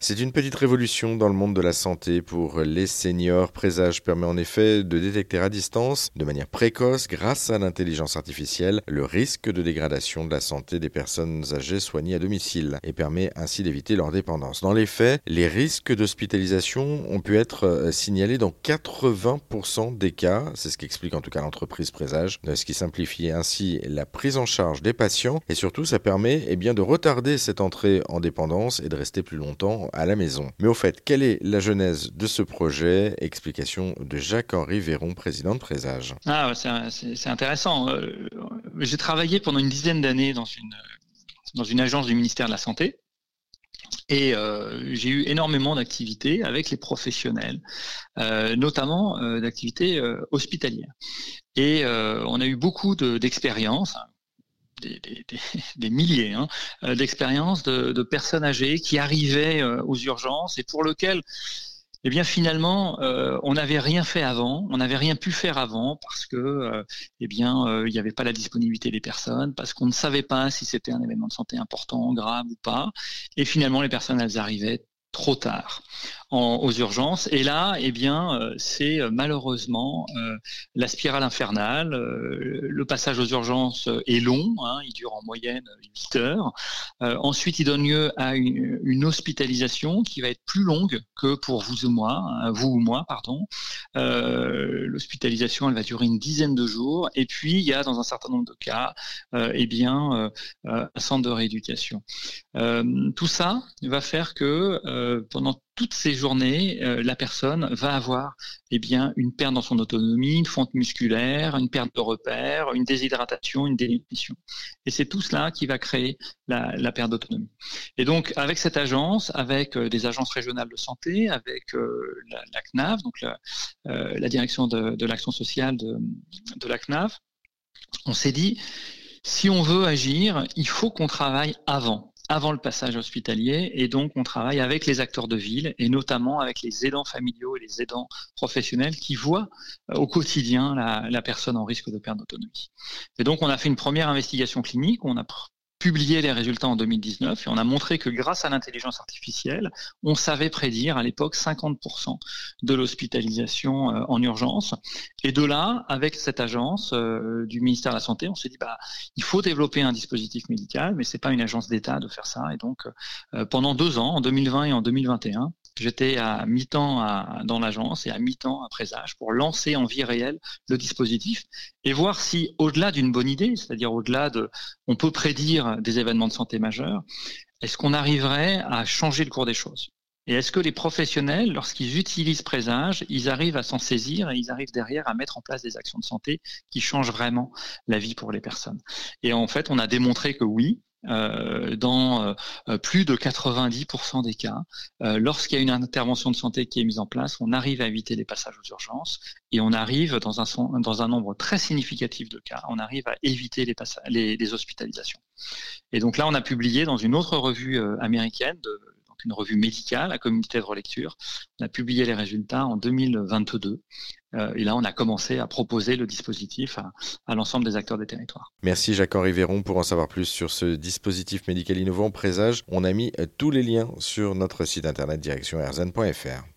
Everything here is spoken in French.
C'est une petite révolution dans le monde de la santé pour les seniors. Présage permet en effet de détecter à distance, de manière précoce, grâce à l'intelligence artificielle, le risque de dégradation de la santé des personnes âgées soignées à domicile et permet ainsi d'éviter leur dépendance. Dans les faits, les risques d'hospitalisation ont pu être euh, signalés dans 80% des cas. C'est ce qu'explique en tout cas l'entreprise Présage, ce qui simplifie ainsi la prise en charge des patients et surtout ça permet eh bien, de retarder cette entrée en dépendance et de rester plus longtemps à la maison. Mais au fait, quelle est la genèse de ce projet? Explication de Jacques-Henri Véron, président de Présage. Ah, c'est intéressant. Euh, j'ai travaillé pendant une dizaine d'années dans une, dans une agence du ministère de la Santé. Et euh, j'ai eu énormément d'activités avec les professionnels, euh, notamment d'activités hospitalières. Et on a eu beaucoup d'expériences, des, milliers hein, euh, d'expériences de, personnes âgées qui arrivaient euh, aux urgences et pour lesquelles eh finalement, euh, on n'avait rien fait avant, on n'avait rien pu faire avant parce que, eh il n'y avait pas la disponibilité des personnes, parce qu'on ne savait pas si c'était un événement de santé important, grave ou pas. Et finalement, les personnes, elles arrivaient trop tard aux urgences. Et là, eh bien, euh, c'est euh, malheureusement euh, la spirale infernale. le passage aux urgences est long, hein, il dure en moyenne 8 heures. ensuite, il donne lieu à une, hospitalisation qui va être plus longue que pour vous ou moi, hein, vous ou moi, pardon. L'hospitalisation, elle va durer une dizaine de jours. Et puis, il y a dans un certain nombre de cas, eh bien, un centre de rééducation. tout ça va faire que pendant toutes ces journées, euh, la personne va avoir eh bien, une perte dans son autonomie, une fonte musculaire, une perte de repères, une déshydratation, une dénutrition. Et c'est tout cela qui va créer la, perte d'autonomie. Et donc, avec cette agence, avec euh, des agences régionales de santé, avec euh, la, CNAV, donc la, direction de, l'action sociale de, de la CNAV, on s'est dit, si on veut agir, il faut qu'on travaille avant avant le passage hospitalier. Et donc, on travaille avec les acteurs de ville et notamment avec les aidants familiaux et les aidants professionnels qui voient euh, au quotidien la, personne en risque de perte d'autonomie. Et donc, on a fait une première investigation clinique. Publié les résultats en 2019 et on a montré que grâce à l'intelligence artificielle, on savait prédire à l'époque 50% de l'hospitalisation euh, en urgence. Et de là, avec cette agence euh, du ministère de la Santé, on s'est dit bah il faut développer un dispositif médical, mais c'est pas une agence d'État de faire ça. Et donc euh, pendant deux ans, en 2020 et en 2021, J'étais à mi-temps dans l'agence et à mi-temps à Présage pour lancer en vie réelle le dispositif et voir si, au-delà d'une bonne idée, c'est-à-dire au-delà de, on peut prédire des événements de santé majeurs, est-ce qu'on arriverait à changer le cours des choses? Et est-ce que les professionnels, lorsqu'ils utilisent Présage, ils arrivent à s'en saisir et ils arrivent derrière à mettre en place des actions de santé qui changent vraiment la vie pour les personnes? Et en fait, on a démontré que oui, euh, dans euh, plus de 90% des cas, euh, lorsqu'il y a une intervention de santé qui est mise en place, on arrive à éviter les passages aux urgences et on arrive dans un, dans un nombre très significatif de cas, on arrive à éviter les, les, hospitalisations. Et donc là, on a publié dans une autre revue américaine de une revue médicale, la communauté de relecture. On a publié les résultats en 2022. Euh, et là, on a commencé à proposer le dispositif à, l'ensemble des acteurs des territoires. Merci Jacques-Henri Véron. Pour en savoir plus sur ce dispositif médical innovant Présage, on a mis tous les liens sur notre site internet direction